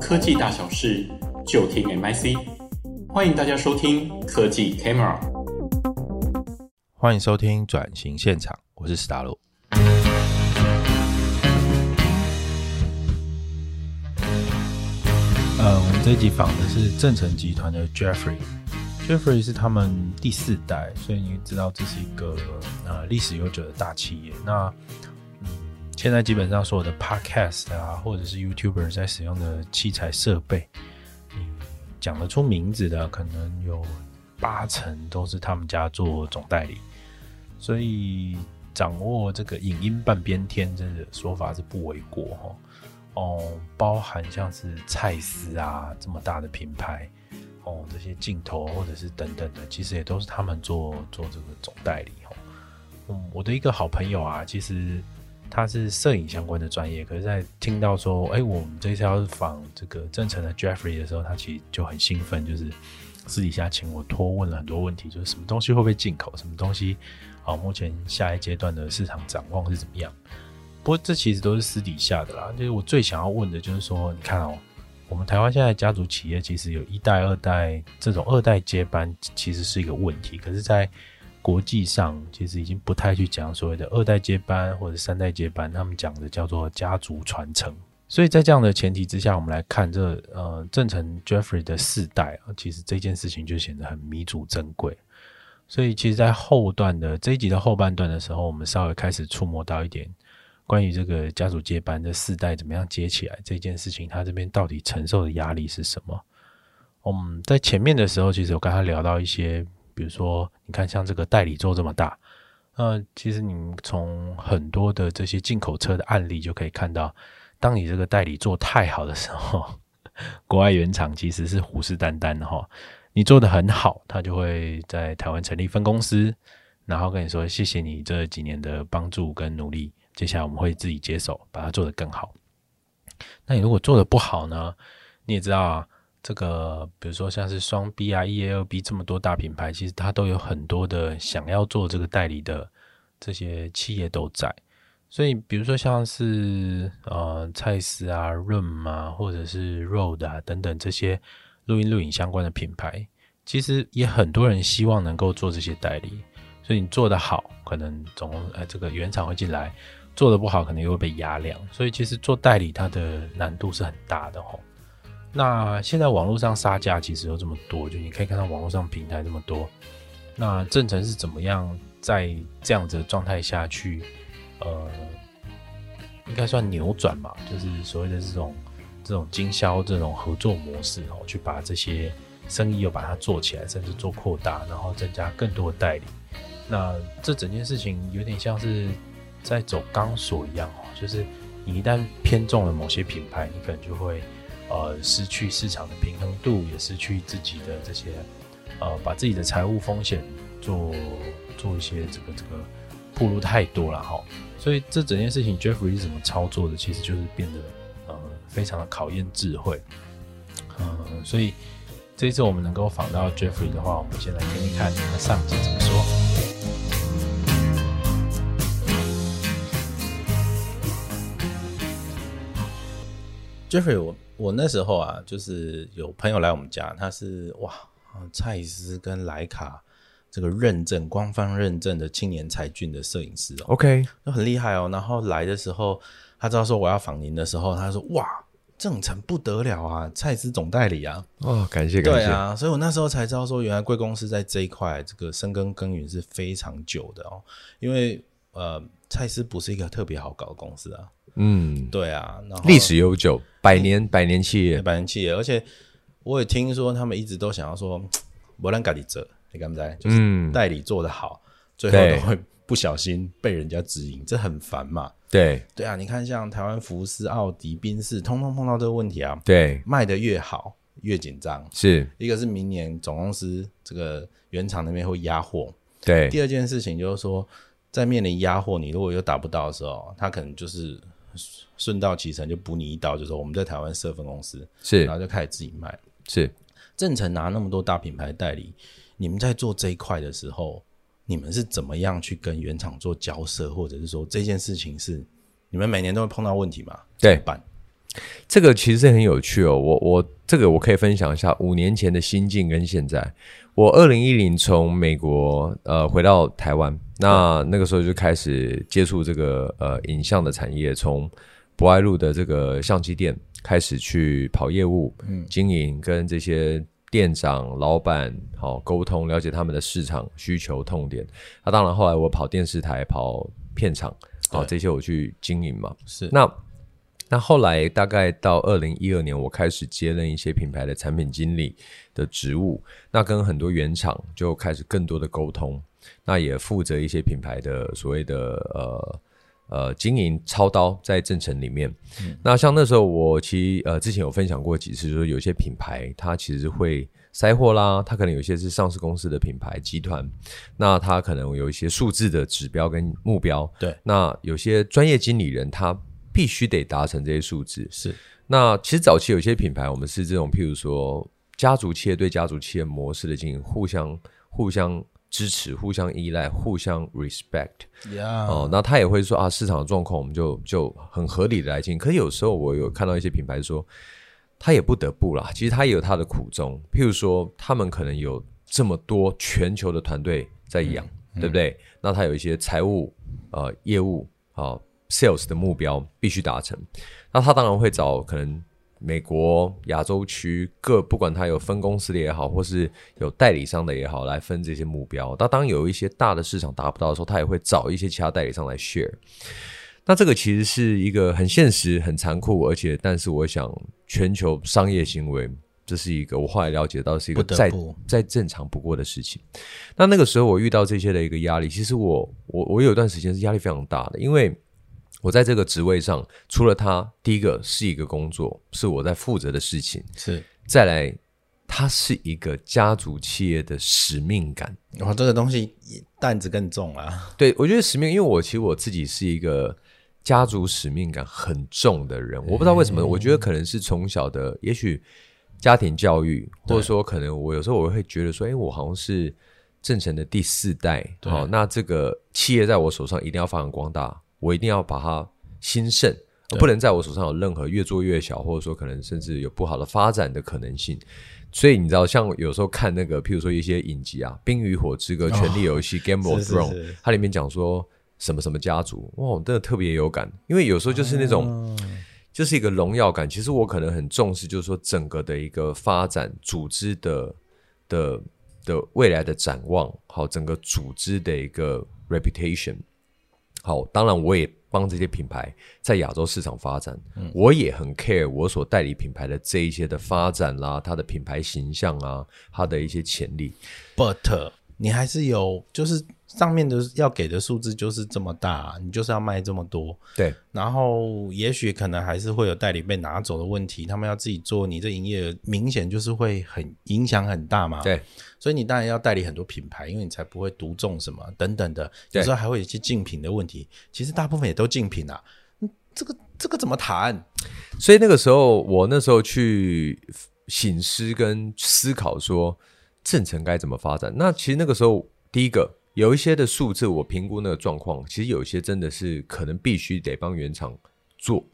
科技大小事就听 MIC，欢迎大家收听科技 Camera。欢迎收听转型现场，我是史达洛。呃，我们这一集访的是正成集团的 Jeffrey。Jeffrey 是他们第四代，所以你知道这是一个呃历史悠久的大企业。那嗯，现在基本上所有的 Podcast 啊，或者是 YouTuber 在使用的器材设备，你，讲得出名字的，可能有八成都是他们家做总代理。所以掌握这个影音半边天，这个说法是不为过哈。哦，包含像是蔡司啊这么大的品牌。哦，这些镜头或者是等等的，其实也都是他们做做这个总代理哦。嗯，我的一个好朋友啊，其实他是摄影相关的专业，可是，在听到说，哎，我们这次要访这个正成的 Jeffrey 的时候，他其实就很兴奋，就是私底下请我托问了很多问题，就是什么东西会不会进口，什么东西啊，目前下一阶段的市场展望是怎么样？不过这其实都是私底下的啦，就是我最想要问的就是说，你看哦。我们台湾现在家族企业其实有一代、二代这种二代接班，其实是一个问题。可是，在国际上，其实已经不太去讲所谓的二代接班或者三代接班，他们讲的叫做家族传承。所以在这样的前提之下，我们来看这呃正成 Jeffrey 的四代啊，其实这件事情就显得很弥足珍贵。所以，其实，在后段的这一集的后半段的时候，我们稍微开始触摸到一点。关于这个家族接班的四代怎么样接起来这件事情，他这边到底承受的压力是什么？嗯，在前面的时候，其实我跟他聊到一些，比如说，你看像这个代理做这么大，呃，其实你们从很多的这些进口车的案例就可以看到，当你这个代理做太好的时候，国外原厂其实是虎视眈眈的哈。你做得很好，他就会在台湾成立分公司，然后跟你说谢谢你这几年的帮助跟努力。接下来我们会自己接手，把它做得更好。那你如果做得不好呢？你也知道啊，这个比如说像是双 B 啊、ELB 这么多大品牌，其实它都有很多的想要做这个代理的这些企业都在。所以比如说像是呃蔡司啊、润啊，或者是 Road 啊等等这些录音录影相关的品牌，其实也很多人希望能够做这些代理。所以你做得好，可能总呃这个原厂会进来。做得不好，可能又会被压量，所以其实做代理它的难度是很大的吼。那现在网络上杀价其实有这么多，就你可以看到网络上平台这么多。那正成是怎么样在这样子的状态下去，呃，应该算扭转嘛，就是所谓的这种这种经销这种合作模式哦，去把这些生意又把它做起来，甚至做扩大，然后增加更多的代理。那这整件事情有点像是。在走钢索一样哦，就是你一旦偏重了某些品牌，你可能就会呃失去市场的平衡度，也失去自己的这些呃把自己的财务风险做做一些这个这个暴露太多了哈。所以这整件事情 Jeffrey 是怎么操作的，其实就是变得呃非常的考验智慧。嗯、所以这一次我们能够访到 Jeffrey 的话，我们先来听听看他上集怎么说。Jeffrey，我我那时候啊，就是有朋友来我们家，他是哇，蔡司跟莱卡这个认证官方认证的青年才俊的摄影师哦，OK，都很厉害哦。然后来的时候，他知道说我要访您的时候，他说哇，正成不得了啊，蔡司总代理啊，哦，感谢感谢，对啊，所以我那时候才知道说，原来贵公司在这一块这个深耕耕耘是非常久的哦，因为呃，蔡司不是一个特别好搞的公司啊。嗯，对啊，历史悠久，百年百年企业，百年企业，而且我也听说他们一直都想要说，不让咖喱做，你敢不敢？就是代理做得好，嗯、最后都会不小心被人家指引，这很烦嘛。对，对啊，你看像台湾福斯、奥迪、宾士，通通碰到这个问题啊。对，卖得越好越紧张，是一个是明年总公司这个原厂那边会压货，对。第二件事情就是说，在面临压货，你如果又达不到的时候，他可能就是。顺道启程就补你一刀，就说我们在台湾设分公司，是，然后就开始自己卖。是，正成拿那么多大品牌代理，你们在做这一块的时候，你们是怎么样去跟原厂做交涉，或者是说这件事情是你们每年都会碰到问题吗？对，办。这个其实很有趣哦。我我这个我可以分享一下五年前的心境跟现在。我二零一零从美国呃回到台湾，那那个时候就开始接触这个呃影像的产业，从博爱路的这个相机店开始去跑业务、嗯、经营，跟这些店长、老板好沟通，了解他们的市场需求痛点。那、啊、当然后来我跑电视台、跑片场，好这些我去经营嘛。是那。那后来大概到二零一二年，我开始接任一些品牌的产品经理的职务，那跟很多原厂就开始更多的沟通，那也负责一些品牌的所谓的呃呃经营操刀在正成里面。嗯、那像那时候我其实呃之前有分享过几次，就是有些品牌它其实会塞货啦，它可能有些是上市公司的品牌集团，那它可能有一些数字的指标跟目标。对，那有些专业经理人他。必须得达成这些数字。是，那其实早期有些品牌，我们是这种，譬如说家族企业对家族企业模式的经营，互相互相支持、互相依赖、互相 respect。哦，那他也会说啊，市场的状况我们就就很合理的来经营。可是有时候我有看到一些品牌说，他也不得不啦，其实他也有他的苦衷。譬如说，他们可能有这么多全球的团队在养，嗯、对不对？嗯、那他有一些财务呃业务啊。哦 Sales 的目标必须达成，那他当然会找可能美国、亚洲区各，不管他有分公司的也好，或是有代理商的也好，来分这些目标。那当有一些大的市场达不到的时候，他也会找一些其他代理商来 share。那这个其实是一个很现实、很残酷，而且但是我想全球商业行为，这是一个我后来了解到是一个再再正常不过的事情。那那个时候我遇到这些的一个压力，其实我我我有一段时间是压力非常大的，因为。我在这个职位上，除了他，第一个是一个工作，是我在负责的事情。是，再来，它是一个家族企业的使命感。哇，这个东西担子更重啊！对，我觉得使命，因为我其实我自己是一个家族使命感很重的人。我不知道为什么，我觉得可能是从小的，也许家庭教育，或者说可能我有时候我会觉得说，哎，我好像是正成的第四代。好，那这个企业在我手上一定要发扬光大。我一定要把它兴盛，不能在我手上有任何越做越小，或者说可能甚至有不好的发展的可能性。所以你知道，像有时候看那个，譬如说一些影集啊，《冰与火之歌》《权力游戏》（Game of Thrones），它里面讲说什么什么家族，哇，真的特别有感。因为有时候就是那种，就是一个荣耀感。其实我可能很重视，就是说整个的一个发展组织的的的未来的展望，好，整个组织的一个 reputation。好，当然我也帮这些品牌在亚洲市场发展，我也很 care 我所代理品牌的这一些的发展啦，它的品牌形象啊，它的一些潜力。But 你还是有，就是上面的要给的数字就是这么大，你就是要卖这么多，对。然后也许可能还是会有代理被拿走的问题，他们要自己做，你这营业额明显就是会很影响很大嘛，对。所以你当然要代理很多品牌，因为你才不会独中什么等等的。有时候还会有一些竞品的问题，其实大部分也都竞品啊。这个这个怎么谈？所以那个时候，我那时候去醒思跟思考说，正成该怎么发展？那其实那个时候，第一个有一些的数字，我评估那个状况，其实有一些真的是可能必须得帮原厂做，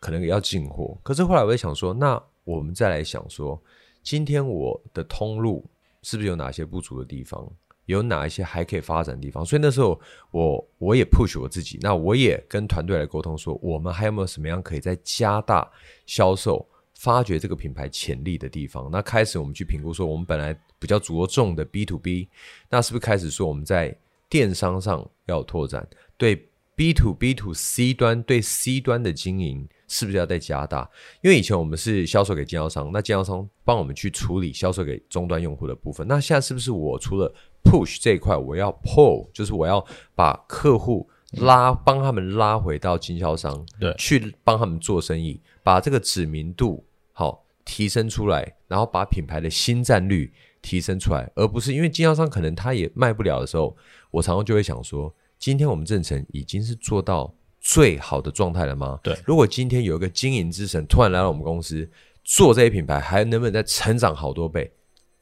可能也要进货。可是后来我在想说，那我们再来想说，今天我的通路。是不是有哪些不足的地方？有哪一些还可以发展的地方？所以那时候我我也 push 我自己，那我也跟团队来沟通说，我们还有没有什么样可以再加大销售、发掘这个品牌潜力的地方？那开始我们去评估说，我们本来比较着重的 B to B，那是不是开始说我们在电商上要拓展？对 B to B to C 端，对 C 端的经营。是不是要再加大？因为以前我们是销售给经销商，那经销商帮我们去处理销售给终端用户的部分。那现在是不是我除了 push 这一块，我要 pull，就是我要把客户拉，帮他们拉回到经销商，对，去帮他们做生意，把这个知名度好提升出来，然后把品牌的新占率提升出来，而不是因为经销商可能他也卖不了的时候，我常常就会想说，今天我们正成已经是做到。最好的状态了吗？对，如果今天有一个经营之神突然来到我们公司做这些品牌，还能不能再成长好多倍？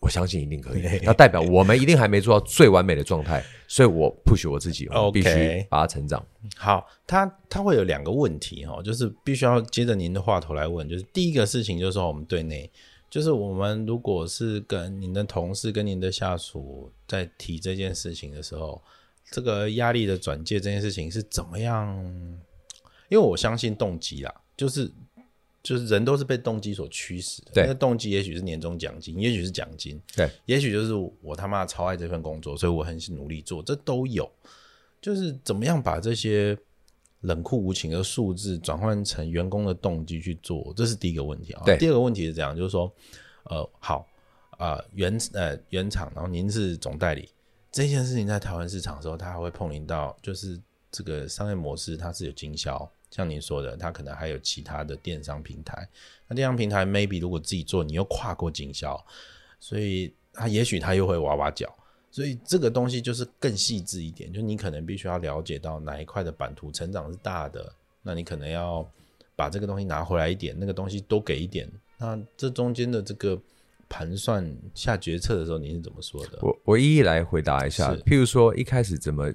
我相信一定可以。那代表我们一定还没做到最完美的状态，所以我 push 我自己，我必须把它成长。好，他他会有两个问题哈，就是必须要接着您的话头来问，就是第一个事情就是说我们对内，就是我们如果是跟您的同事跟您的下属在提这件事情的时候，这个压力的转介这件事情是怎么样？因为我相信动机啦，就是。就是人都是被动机所驱使的，那个动机也许是年终奖金，也许是奖金，对，也许就是我他妈超爱这份工作，所以我很努力做，这都有。就是怎么样把这些冷酷无情的数字转换成员工的动机去做，这是第一个问题啊。第二个问题是这样，就是说，呃，好啊、呃，原呃原厂，然后您是总代理，这件事情在台湾市场的时候，它还会碰临到，就是这个商业模式它是有经销。像您说的，它可能还有其他的电商平台。那电商平台 maybe 如果自己做，你又跨过经销，所以它也许它又会挖挖脚。所以这个东西就是更细致一点，就你可能必须要了解到哪一块的版图成长是大的，那你可能要把这个东西拿回来一点，那个东西多给一点。那这中间的这个盘算下决策的时候，你是怎么说的？我我一一来回答一下。譬如说一开始怎么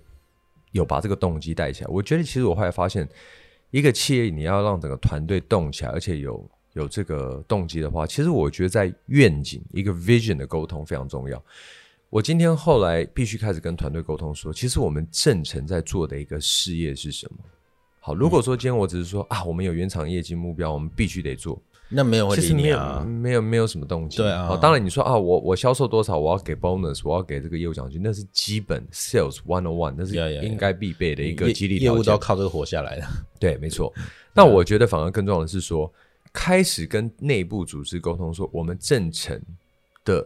有把这个动机带起来？我觉得其实我后来发现。一个企业，你要让整个团队动起来，而且有有这个动机的话，其实我觉得在愿景一个 vision 的沟通非常重要。我今天后来必须开始跟团队沟通说，其实我们正成在做的一个事业是什么？好，如果说今天我只是说啊，我们有原厂业绩目标，我们必须得做。那没有问题，其实没有没有没有什么动机。对啊，当然你说啊，我我销售多少，我要给 bonus，我要给这个业务奖金，那是基本 sales one on one，那是应该必备的一个激励条件。业务都要靠这个活下来的。对，没错。那我觉得反而更重要的是说，开始跟内部组织沟通，说我们正成的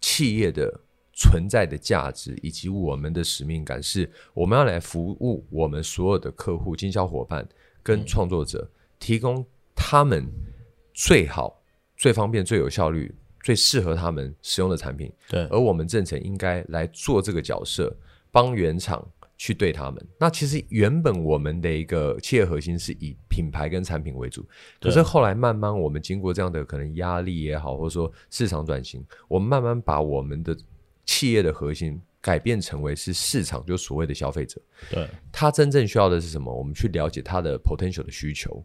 企业的存在的价值，以及我们的使命感，是我们要来服务我们所有的客户、经销伙伴跟创作者，提供他们。最好、最方便、最有效率、最适合他们使用的产品。对，而我们正成应该来做这个角色，帮原厂去对他们。那其实原本我们的一个企业核心是以品牌跟产品为主，可是后来慢慢我们经过这样的可能压力也好，或者说市场转型，我们慢慢把我们的企业的核心改变成为是市场，就所谓的消费者。对，他真正需要的是什么？我们去了解他的 potential 的需求。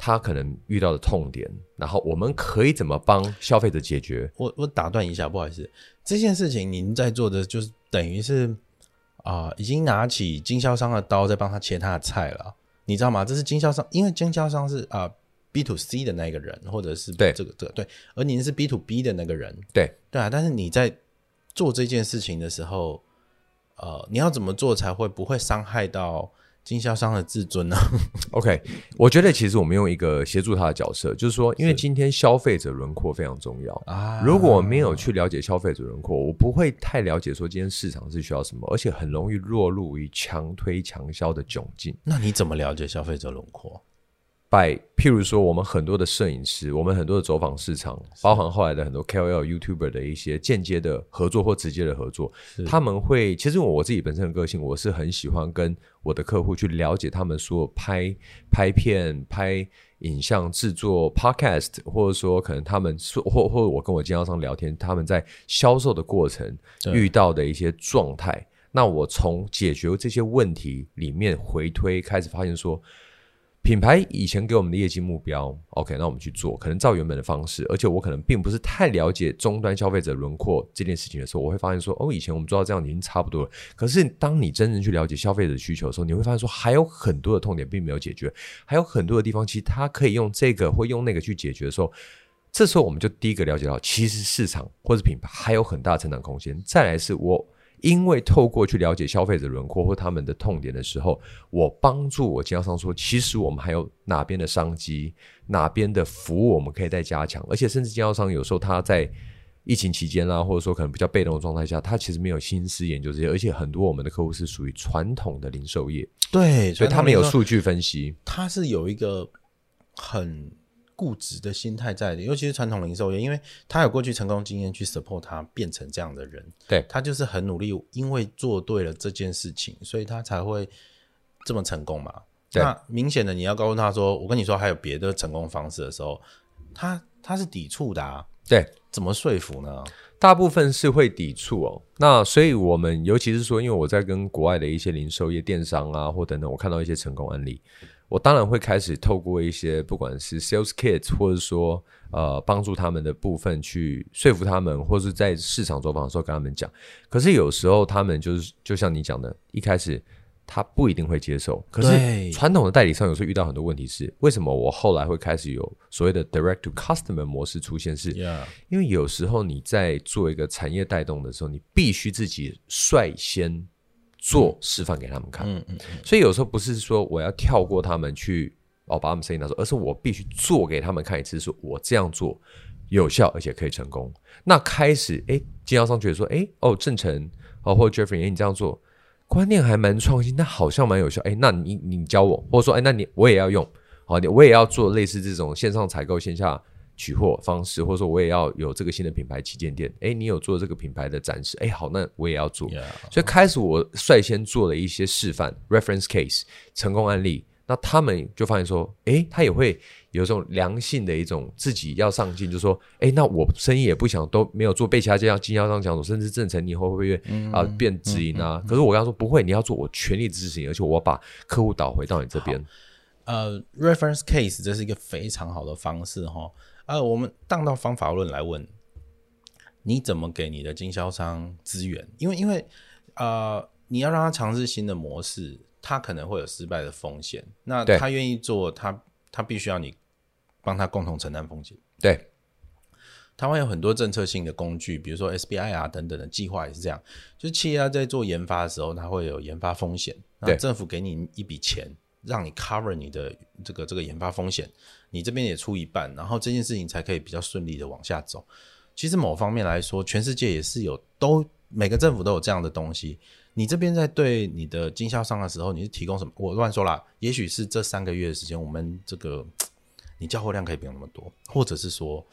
他可能遇到的痛点，然后我们可以怎么帮消费者解决？我我打断一下，不好意思，这件事情您在做的就是等于是啊、呃，已经拿起经销商的刀在帮他切他的菜了，你知道吗？这是经销商，因为经销商是啊、呃、B to C 的那个人，或者是对这个这个对，而您是 B to B 的那个人，对对啊。但是你在做这件事情的时候，呃，你要怎么做才会不会伤害到？经销商的自尊呢？OK，我觉得其实我们用一个协助他的角色，就是说，因为今天消费者轮廓非常重要啊。如果我没有去了解消费者轮廓，我不会太了解说今天市场是需要什么，而且很容易落入于强推强销的窘境。那你怎么了解消费者轮廓？by 譬如说，我们很多的摄影师，我们很多的走访市场，包含后来的很多 KOL、YouTuber 的一些间接的合作或直接的合作，他们会其实我我自己本身的个性，我是很喜欢跟我的客户去了解他们所有拍拍片、拍影像、制作 Podcast，或者说可能他们说或或我跟我经销商聊天，他们在销售的过程遇到的一些状态，那我从解决这些问题里面回推，开始发现说。品牌以前给我们的业绩目标，OK，那我们去做，可能照原本的方式，而且我可能并不是太了解终端消费者轮廓这件事情的时候，我会发现说，哦，以前我们做到这样已经差不多了。可是当你真正去了解消费者的需求的时候，你会发现说，还有很多的痛点并没有解决，还有很多的地方其实它可以用这个或用那个去解决的时候，这时候我们就第一个了解到，其实市场或者品牌还有很大成长空间。再来是我。因为透过去了解消费者轮廓或他们的痛点的时候，我帮助我经销商说，其实我们还有哪边的商机，哪边的服务我们可以再加强，而且甚至经销商有时候他在疫情期间啦、啊，或者说可能比较被动的状态下，他其实没有心思研究这些，而且很多我们的客户是属于传统的零售业，对，所以他们有数据分析，他是有一个很。固执的心态在的，尤其是传统零售业，因为他有过去成功经验去 support 他变成这样的人，对，他就是很努力，因为做对了这件事情，所以他才会这么成功嘛。那明显的你要告诉他说，我跟你说还有别的成功方式的时候，他他是抵触的啊。对，怎么说服呢？大部分是会抵触哦。那所以我们尤其是说，因为我在跟国外的一些零售业、电商啊，或等等，我看到一些成功案例，我当然会开始透过一些不管是 sales kit，或者说呃帮助他们的部分去说服他们，或是在市场走访的时候跟他们讲。可是有时候他们就是就像你讲的，一开始。他不一定会接受，可是传统的代理商有时候遇到很多问题是，为什么我后来会开始有所谓的 direct to customer 模式出现？是因为有时候你在做一个产业带动的时候，你必须自己率先做示范给他们看。嗯嗯，所以有时候不是说我要跳过他们去哦把他们生意拿走，而是我必须做给他们看一次，说我这样做有效而且可以成功。那开始哎，经销商觉得说哎哦郑成哦或者 Jeffrey 哎你这样做。观念还蛮创新，但好像蛮有效。哎，那你你教我，或者说，哎，那你我也要用，好，你我也要做类似这种线上采购、线下取货方式，或者说我也要有这个新的品牌旗舰店。哎，你有做这个品牌的展示，哎，好，那我也要做。所以开始我率先做了一些示范 （reference case） 成功案例。那他们就发现说，哎，他也会有这种良性的一种自己要上进，就是说，哎，那我生意也不想都没有做，被其他这样经销商抢走，甚至正成你以后会不会啊、嗯呃、变直营啊？嗯嗯嗯、可是我跟他说不会，你要做，我全力支持你，而且我把客户导回到你这边。呃，reference case 这是一个非常好的方式哈。呃，我们当到方法论来问，你怎么给你的经销商资源？因为因为呃，你要让他尝试新的模式。他可能会有失败的风险，那他愿意做，他他必须要你帮他共同承担风险。对，台湾有很多政策性的工具，比如说 SBI 啊等等的计划也是这样，就是企业在做研发的时候，它会有研发风险，那政府给你一笔钱，让你 cover 你的这个这个研发风险，你这边也出一半，然后这件事情才可以比较顺利的往下走。其实某方面来说，全世界也是有，都每个政府都有这样的东西。你这边在对你的经销商的时候，你是提供什么？我乱说啦，也许是这三个月的时间，我们这个你交货量可以不用那么多，或者是说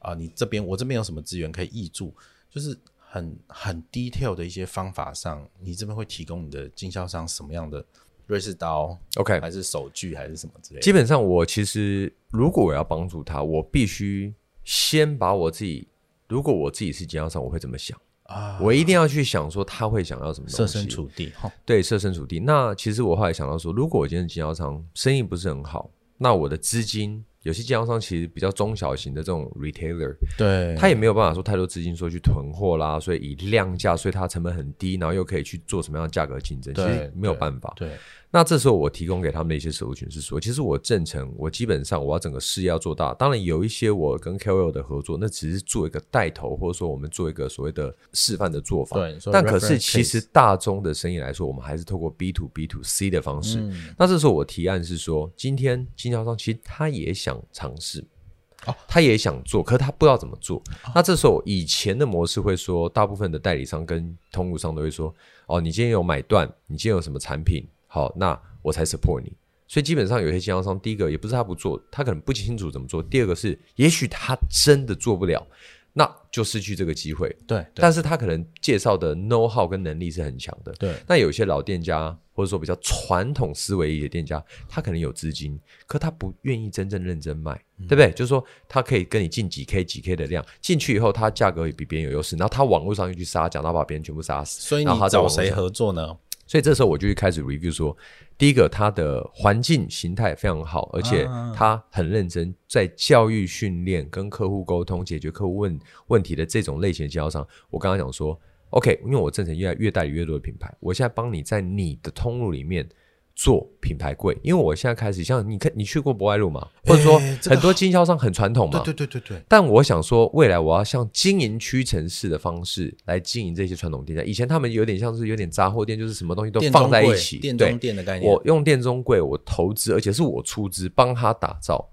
啊、你这边我这边有什么资源可以挹注，就是很很 detail 的一些方法上，你这边会提供你的经销商什么样的瑞士刀？OK，还是手锯，还是什么之类的？基本上，我其实如果我要帮助他，我必须先把我自己，如果我自己是经销商，我会怎么想？啊，我一定要去想说他会想要什么东西，设身处地，对，设身处地。那其实我后来想到说，如果我今天经销商生意不是很好，那我的资金，有些经销商其实比较中小型的这种 retailer，对，他也没有办法说太多资金说去囤货啦，所以以量价，所以它成本很低，然后又可以去做什么样的价格竞争，其实没有办法。对。对那这时候我提供给他们的一些社群是说，其实我正成，我基本上我要整个事业要做大。当然有一些我跟 KOL 的合作，那只是做一个带头，或者说我们做一个所谓的示范的做法。对。但可是其实大宗的生意来说，我们还是透过 B to B to C 的方式。嗯。那这时候我提案是说，今天经销商其实他也想尝试，哦，他也想做，可是他不知道怎么做。哦。那这时候以前的模式会说，大部分的代理商跟通路商都会说，哦，你今天有买断，你今天有什么产品？好，那我才 support 你。所以基本上有些经销商，第一个也不是他不做，他可能不清楚怎么做；第二个是，也许他真的做不了，那就失去这个机会。对，对，但是他可能介绍的 know how 跟能力是很强的。对，那有些老店家或者说比较传统思维一些店家，他可能有资金，可他不愿意真正认真卖，嗯、对不对？就是说他可以跟你进几 K 几 K 的量，进去以后他价格也比别人有优势，然后他网络上又去杀价，然后把别人全部杀死。所以你找谁合作呢？所以这时候我就去开始 review 说，第一个他的环境形态非常好，而且他很认真在教育训练、跟客户沟通、解决客户问问题的这种类型的经销商。我刚刚讲说，OK，因为我正成越来越代理越多的品牌，我现在帮你在你的通路里面。做品牌柜，因为我现在开始像你看，你去过博爱路嘛？或者说很多经销商很传统嘛？对对对对对。但我想说，未来我要像经营屈臣氏的方式来经营这些传统店家。以前他们有点像是有点杂货店，就是什么东西都放在一起，店中店的概念。我用店中柜，我投资，而且是我出资帮他打造。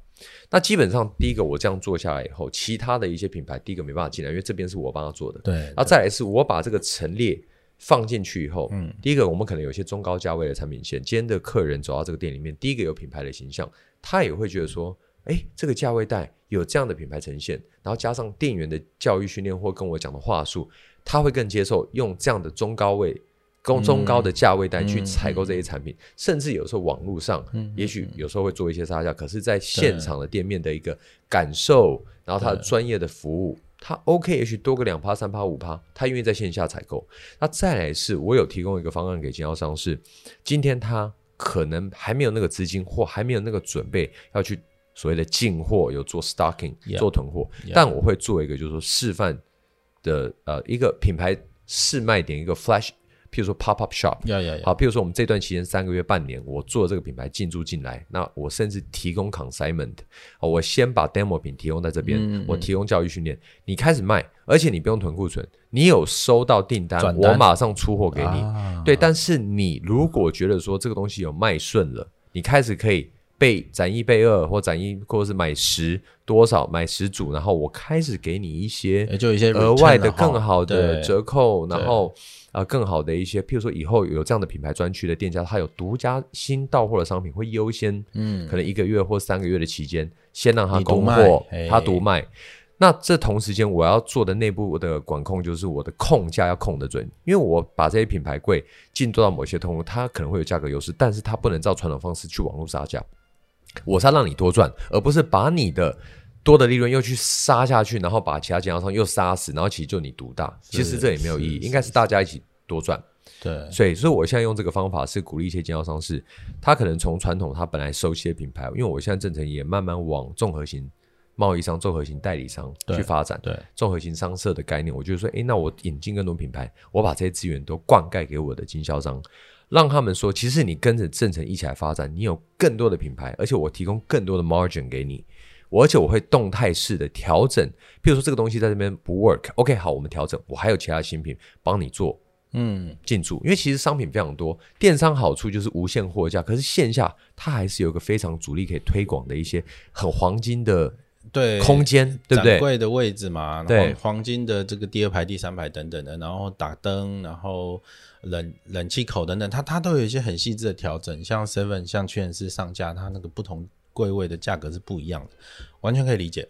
那基本上第一个我这样做下来以后，其他的一些品牌第一个没办法进来，因为这边是我帮他做的。对。然后再来是我把这个陈列。放进去以后，嗯，第一个我们可能有些中高价位的产品线，今天的客人走到这个店里面，第一个有品牌的形象，他也会觉得说，诶，这个价位带有这样的品牌呈现，然后加上店员的教育训练或跟我讲的话术，他会更接受用这样的中高位、中中高的价位带去采购这些产品，嗯嗯、甚至有时候网络上，嗯，也许有时候会做一些杀价，可是在现场的店面的一个感受，然后他的专业的服务。他 OK，也许多个两趴、三趴、五趴，他愿意在线下采购。那再来是，我有提供一个方案给经销商，是今天他可能还没有那个资金或还没有那个准备要去所谓的进货，有做 stocking、yeah, 做囤货，yeah. 但我会做一个就是说示范的呃一个品牌试卖点，一个 flash。譬如说 pop up shop，呀呀呀，好，譬如说我们这段期间三个月、半年，我做这个品牌进驻进来，那我甚至提供 consignment，我先把 demo 品提供在这边，嗯嗯，我提供教育训练，你开始卖，而且你不用囤库存，你有收到订单，单，我马上出货给你，啊，对。但是你如果觉得说这个东西有卖顺了，你开始可以备展一备二，或展一，或者是买十多少买十组，然后我开始给你一些，就一些额外的更好的折扣，然后。啊、呃，更好的一些，譬如说以后有这样的品牌专区的店家，他有独家新到货的商品，会优先，嗯，可能一个月或三个月的期间，先让他供货，他独卖。那这同时间我要做的内部的管控，就是我的控价要控得准，因为我把这些品牌柜进做到某些通路，它可能会有价格优势，但是它不能照传统方式去网络杀价。我是要让你多赚，而不是把你的。多的利润又去杀下去，然后把其他经销商又杀死，然后其实就你独大，其实这也没有意义，应该是大家一起多赚。对，所以所以我现在用这个方法是鼓励一些经销商是，他可能从传统他本来熟悉的品牌，因为我现在正成也慢慢往综合型贸易商、综合型代理商去发展，对，综合型商社的概念，我就说，诶，那我引进更多品牌，我把这些资源都灌溉给我的经销商，让他们说，其实你跟着正成一起来发展，你有更多的品牌，而且我提供更多的 margin 给你。而且我会动态式的调整，譬如说这个东西在这边不 work，OK，好，我们调整。我还有其他新品帮你做，嗯，进驻。因为其实商品非常多，电商好处就是无限货架，可是线下它还是有一个非常主力可以推广的一些很黄金的对空间，对不对？柜的位置嘛，然后黄金的这个第二排、第三排等等的，然后打灯，然后冷冷气口等等，它它都有一些很细致的调整。像 Seven，像屈臣氏上架，它那个不同。柜位的价格是不一样的，完全可以理解。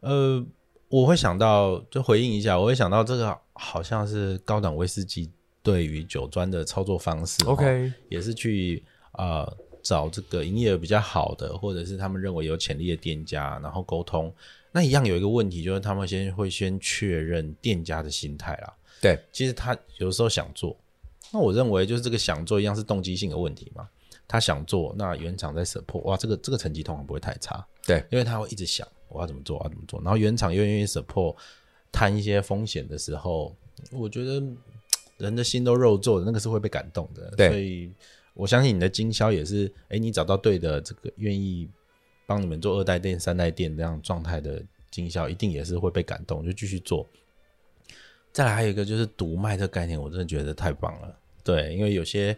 呃，我会想到，就回应一下，我会想到这个好像是高档威士忌对于酒庄的操作方式。OK，也是去呃找这个营业额比较好的，或者是他们认为有潜力的店家，然后沟通。那一样有一个问题，就是他们先会先确认店家的心态啦。对，其实他有时候想做，那我认为就是这个想做一样是动机性的问题嘛。他想做，那原厂在 support，哇，这个这个成绩通常不会太差，对，因为他会一直想我要怎么做，我要怎么做，然后原厂又愿意 support，摊一些风险的时候，我觉得人的心都肉做的，那个是会被感动的，对，所以我相信你的经销也是，哎，你找到对的这个愿意帮你们做二代店、三代店这样状态的经销，一定也是会被感动，就继续做。再来还有一个就是独卖这个概念，我真的觉得太棒了，对，因为有些。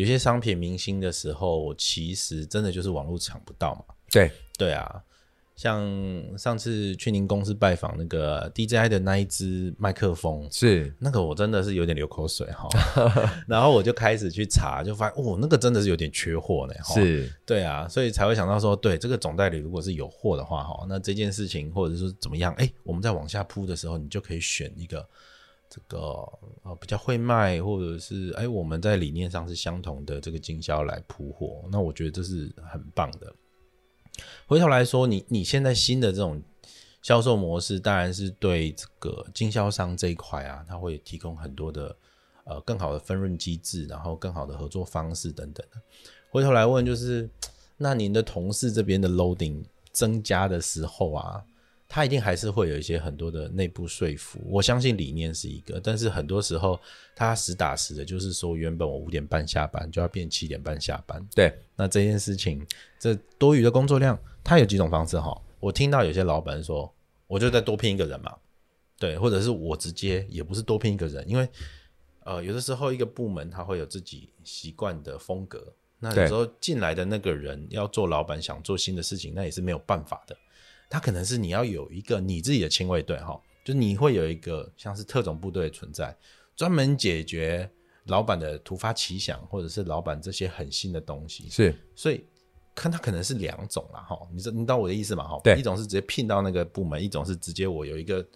有些商品明星的时候，其实真的就是网络抢不到嘛。对对啊，像上次去您公司拜访那个 DJI 的那一支麦克风，是那个我真的是有点流口水哈。然后我就开始去查，就发现哦，那个真的是有点缺货呢。是，对啊，所以才会想到说，对这个总代理如果是有货的话哈，那这件事情或者是怎么样，哎，我们在往下铺的时候，你就可以选一个。这个呃比较会卖，或者是哎我们在理念上是相同的这个经销来铺货，那我觉得这是很棒的。回头来说，你你现在新的这种销售模式，当然是对这个经销商这一块啊，它会提供很多的呃更好的分润机制，然后更好的合作方式等等。回头来问，就是那您的同事这边的 loading 增加的时候啊？他一定还是会有一些很多的内部说服，我相信理念是一个，但是很多时候他实打实的，就是说原本我五点半下班就要变七点半下班。对，那这件事情，这多余的工作量，他有几种方式哈。我听到有些老板说，我就再多聘一个人嘛，对，或者是我直接也不是多聘一个人，因为呃有的时候一个部门他会有自己习惯的风格，那有时候进来的那个人要做老板，想做新的事情，那也是没有办法的。他可能是你要有一个你自己的亲卫队哈，就你会有一个像是特种部队存在，专门解决老板的突发奇想，或者是老板这些很新的东西。是，所以看他可能是两种啦哈，你知你懂我的意思吗？哈，对，一种是直接聘到那个部门，一种是直接我有一个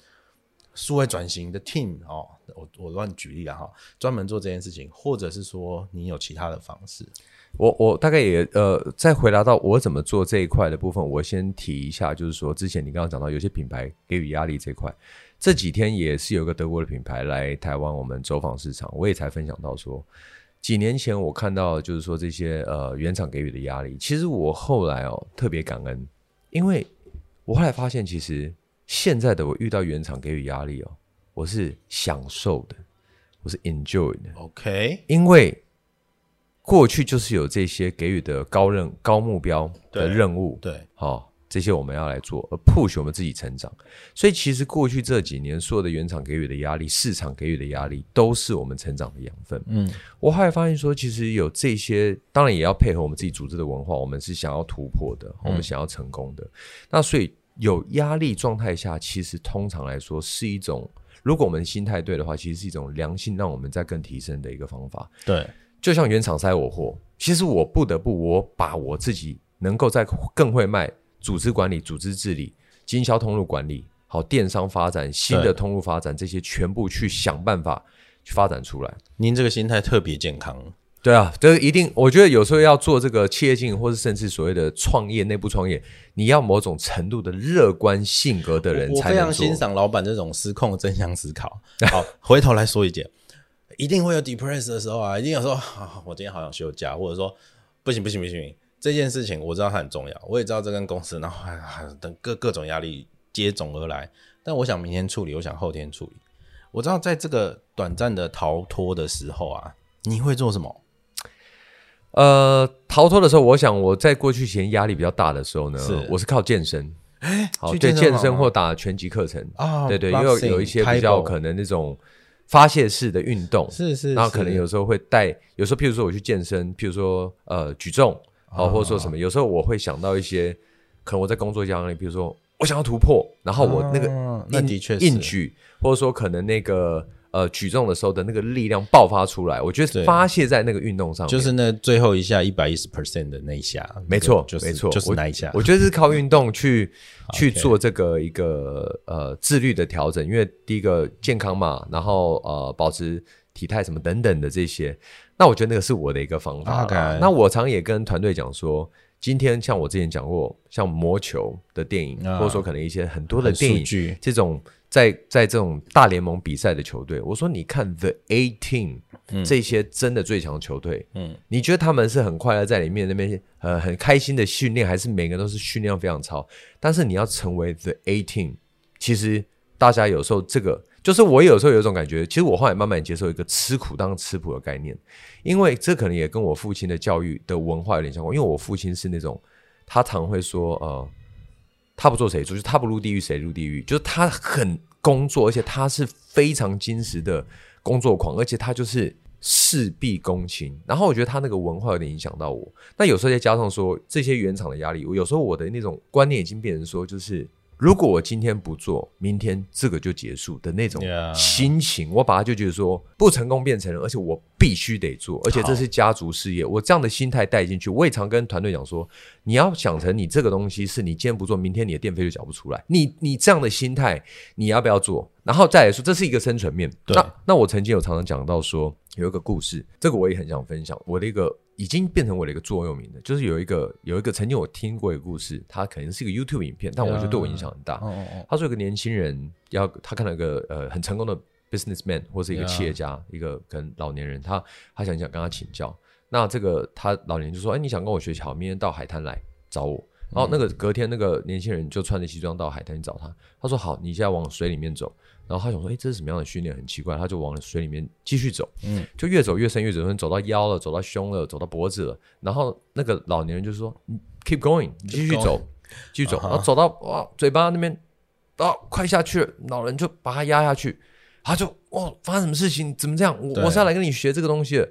数位转型的 team 哦，我我乱举例了哈，专门做这件事情，或者是说你有其他的方式？我我大概也呃，再回答到我怎么做这一块的部分，我先提一下，就是说之前你刚刚讲到有些品牌给予压力这一块，这几天也是有一个德国的品牌来台湾，我们走访市场，我也才分享到说，几年前我看到就是说这些呃原厂给予的压力，其实我后来哦特别感恩，因为我后来发现其实。现在的我遇到原厂给予压力哦，我是享受的，我是 enjoy 的。OK，因为过去就是有这些给予的高任高目标的任务，对，好、哦，这些我们要来做，而 push 我们自己成长。所以其实过去这几年所有的原厂给予的压力，市场给予的压力，都是我们成长的养分。嗯，我后来发现说，其实有这些，当然也要配合我们自己组织的文化，我们是想要突破的，我们想要成功的。嗯、那所以。有压力状态下，其实通常来说是一种，如果我们心态对的话，其实是一种良性让我们在更提升的一个方法。对，就像原厂塞我货，其实我不得不我把我自己能够在更会卖、组织管理、组织治理、经销通路管理、好电商发展、新的通路发展这些全部去想办法去发展出来。您这个心态特别健康。对啊，这一定，我觉得有时候要做这个企业经营，或是甚至所谓的创业、内部创业，你要某种程度的乐观性格的人才能做。我非常欣赏老板这种失控的正向思考。好，回头来说一件，一定会有 depress 的时候啊，一定有说啊，我今天好想休假，或者说不行不行不行这件事情我知道它很重要，我也知道这跟公司，然后还还等各各种压力接踵而来，但我想明天处理，我想后天处理。我知道在这个短暂的逃脱的时候啊，你会做什么？呃，逃脱的时候，我想我在过去前压力比较大的时候呢，是。我是靠健身，欸、好对健身或打拳击课程。啊，对对，因为有一些比较可能那种发泄式的运动，是是，然后可能有时候会带，有时候譬如说我去健身，譬如说呃举重，啊。或者说什么，有时候我会想到一些可能我在工作压力，比如说我想要突破，然后我那个那的确硬举，或者说可能那个。呃，举重的时候的那个力量爆发出来，我觉得发泄在那个运动上面，就是那最后一下一百一十 percent 的那一下，没错，就是、没错，就是那一下。我，我觉得是靠运动去 去做这个一个呃自律的调整，因为第一个健康嘛，然后呃保持体态什么等等的这些，那我觉得那个是我的一个方法。Okay. 那我常也跟团队讲说，今天像我之前讲过，像魔球的电影，啊、或者说可能一些很多的电影这种。在在这种大联盟比赛的球队，我说你看 The A Team、嗯、这些真的最强球队，嗯，你觉得他们是很快乐在里面那边呃很开心的训练，还是每个人都是训练非常超？但是你要成为 The Eighteen，其实大家有时候这个就是我有时候有一种感觉，其实我后来慢慢接受一个吃苦当吃苦的概念，因为这可能也跟我父亲的教育的文化有点相关，因为我父亲是那种他常会说呃。他不做谁做，就他不入地狱谁入地狱，就是他很工作，而且他是非常精实的工作狂，而且他就是事必躬亲。然后我觉得他那个文化有点影响到我。那有时候再加上说这些原厂的压力，我有时候我的那种观念已经变成说，就是。如果我今天不做，明天这个就结束的那种心情，我把它就觉得说不成功便成了，而且我必须得做，而且这是家族事业，我这样的心态带进去，我也常跟团队讲说，你要想成你这个东西是你今天不做，明天你的电费就缴不出来，你你这样的心态，你要不要做？然后再来说，这是一个生存面。那那我曾经有常常讲到说，有一个故事，这个我也很想分享，我的一个。已经变成我的一个座右铭了，就是有一个有一个曾经我听过一个故事，他可能是一个 YouTube 影片，但我觉得对我影响很大。他说有个年轻人要他看到一个呃很成功的 businessman 或是一个企业家.一个可能老年人，他他想想跟他请教。那这个他老年人就说：“哎，你想跟我学习好，明天到海滩来找我。”然后那个隔天那个年轻人就穿着西装到海滩去找他。他说：“好，你现在往水里面走。”然后他想说：“哎，这是什么样的训练？很奇怪。”他就往水里面继续走，嗯，就越走越深，越走越深，走到腰了，走到胸了，走到脖子了。然后那个老年人就说：“Keep going，你继续走，继续走。”然后走到哇，嘴巴那边啊，快下去了。老人就把他压下去，他就哇，发生什么事情？怎么这样？我我是要来跟你学这个东西的。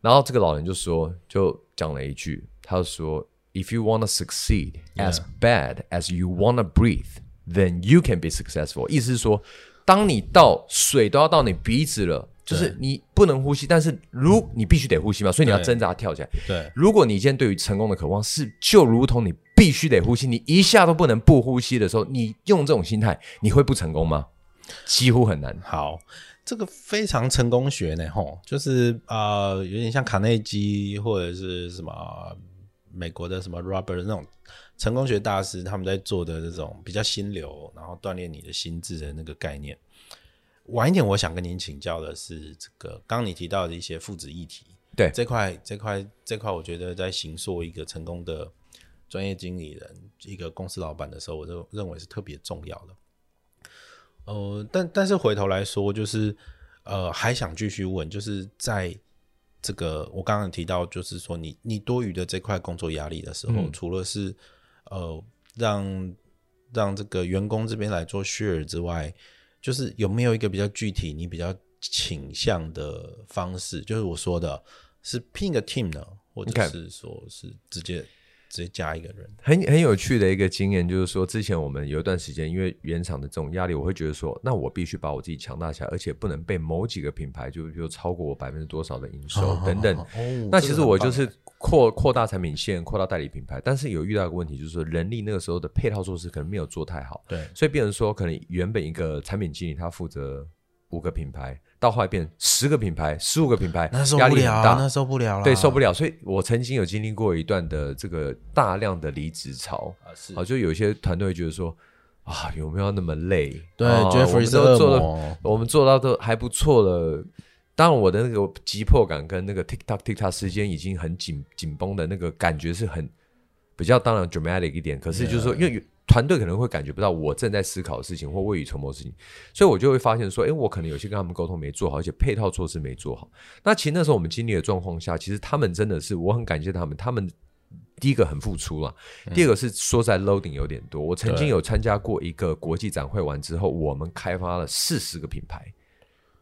然后这个老人就说，就讲了一句，他说：“If you wanna succeed as bad as you wanna breathe。” Then you can be successful。意思是说，当你到水都要到你鼻子了，就是你不能呼吸，但是如你必须得呼吸嘛，所以你要挣扎跳起来。对，如果你今天对于成功的渴望是就如同你必须得呼吸，你一下都不能不呼吸的时候，你用这种心态，你会不成功吗？几乎很难。好，这个非常成功学呢，吼，就是呃，有点像卡内基或者是什么美国的什么 Robert 那种成功学大师，他们在做的这种比较心流，然后锻炼你的心智的那个概念。晚一点，我想跟您请教的是这个，刚刚你提到的一些父子议题，对这块这块这块，我觉得在行塑一个成功的专业经理人、一个公司老板的时候，我就认为是特别重要的。呃，但但是回头来说，就是呃，还想继续问，就是在这个我刚刚提到，就是说你你多余的这块工作压力的时候，嗯、除了是呃让让这个员工这边来做 share 之外，就是有没有一个比较具体、你比较倾向的方式？就是我说的是拼个 team 呢，或者是说是直接。直接加一个人，很很有趣的一个经验，就是说，之前我们有一段时间，因为原厂的这种压力，我会觉得说，那我必须把我自己强大起来，而且不能被某几个品牌就就超过我百分之多少的营收等等。哦、那其实我就是扩扩大产品线，扩大代理品牌，但是有遇到一个问题，就是说人力那个时候的配套措施可能没有做太好，对，所以变成说，可能原本一个产品经理他负责五个品牌。到后来变十个品牌、十五个品牌，那受不了，那受不了了。对，受不了。所以我曾经有经历过一段的这个大量的离职潮啊，是啊，就有些团队会觉得说啊，有没有那么累？对，Jeffrey 都做的，我们做到都还不错了。当然，我的那个急迫感跟那个 tick tock 时间已经很紧紧绷的那个感觉是很比较当然 dramatic 一点。可是就是说，因为团队可能会感觉不到我正在思考的事情或未雨绸缪的事情，所以我就会发现说，诶，我可能有些跟他们沟通没做好，而且配套措施没做好。那其实那时候我们经历的状况下，其实他们真的是我很感谢他们。他们第一个很付出了，第二个是说在 loading 有点多。我曾经有参加过一个国际展会完之后，我们开发了四十个品牌。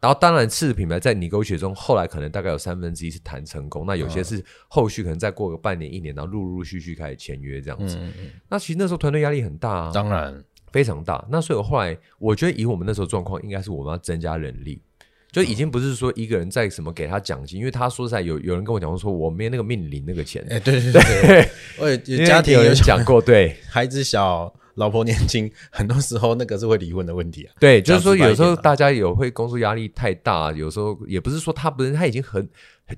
然后，当然，次品牌在 negotiate 中，后来可能大概有三分之一是谈成功。那有些是后续可能再过个半年、一年，然后陆陆续续开始签约这样子。嗯嗯，那其实那时候团队压力很大啊，当然非常大。那所以我后来，我觉得以我们那时候状况，应该是我们要增加人力，就已经不是说一个人在什么给他奖金，因为他说实在有有人跟我讲说，我没那个命领那个钱。哎，对对对，对，我也家庭有人讲过，对孩子小。老婆年轻，很多时候那个是会离婚的问题啊。对，就是说有时候大家有会工作压力太大，有时候也不是说他不是他已经很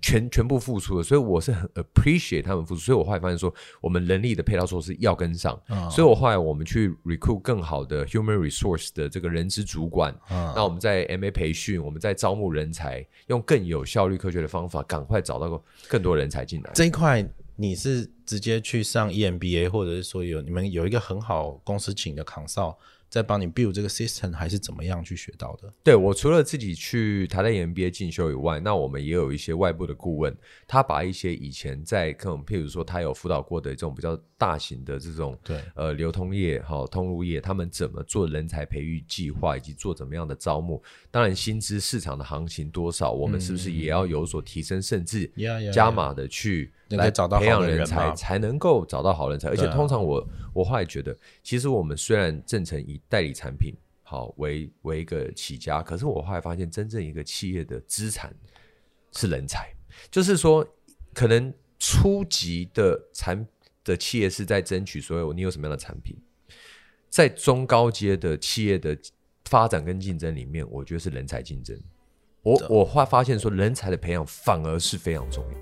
全全部付出了，所以我是很 appreciate 他们付出。所以我后来发现说，我们人力的配套措施要跟上。嗯、所以我后来我们去 recruit 更好的 human resource 的这个人资主管。嗯、那我们在 MA 培训，我们在招募人才，用更有效率、科学的方法，赶快找到更多人才进来。这一块。你是直接去上 EMBA，或者是说有你们有一个很好公司请的扛哨在帮你 build 这个 system，还是怎么样去学到的？对，我除了自己去台大 EMBA 进修以外，那我们也有一些外部的顾问，他把一些以前在可能譬如说他有辅导过的这种比较大型的这种对呃流通业哈通路业，他们怎么做人才培育计划，以及做怎么样的招募，当然薪资市场的行情多少，我们是不是也要有所提升，嗯、甚至加码的去。来找到培养人才，才能够找到好人才。而且通常我我后来觉得，其实我们虽然正成以代理产品好为为一个起家，可是我后来发现，真正一个企业的资产是人才。就是说，可能初级的产的企业是在争取所有你有什么样的产品，在中高阶的企业的发展跟竞争里面，我觉得是人才竞争。我我会发现说，人才的培养反而是非常重要。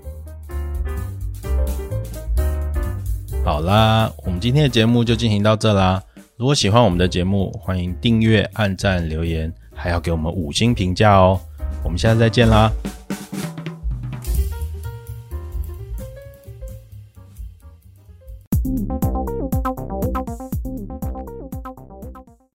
好啦，我们今天的节目就进行到这啦。如果喜欢我们的节目，欢迎订阅、按赞、留言，还要给我们五星评价哦。我们下次再见啦。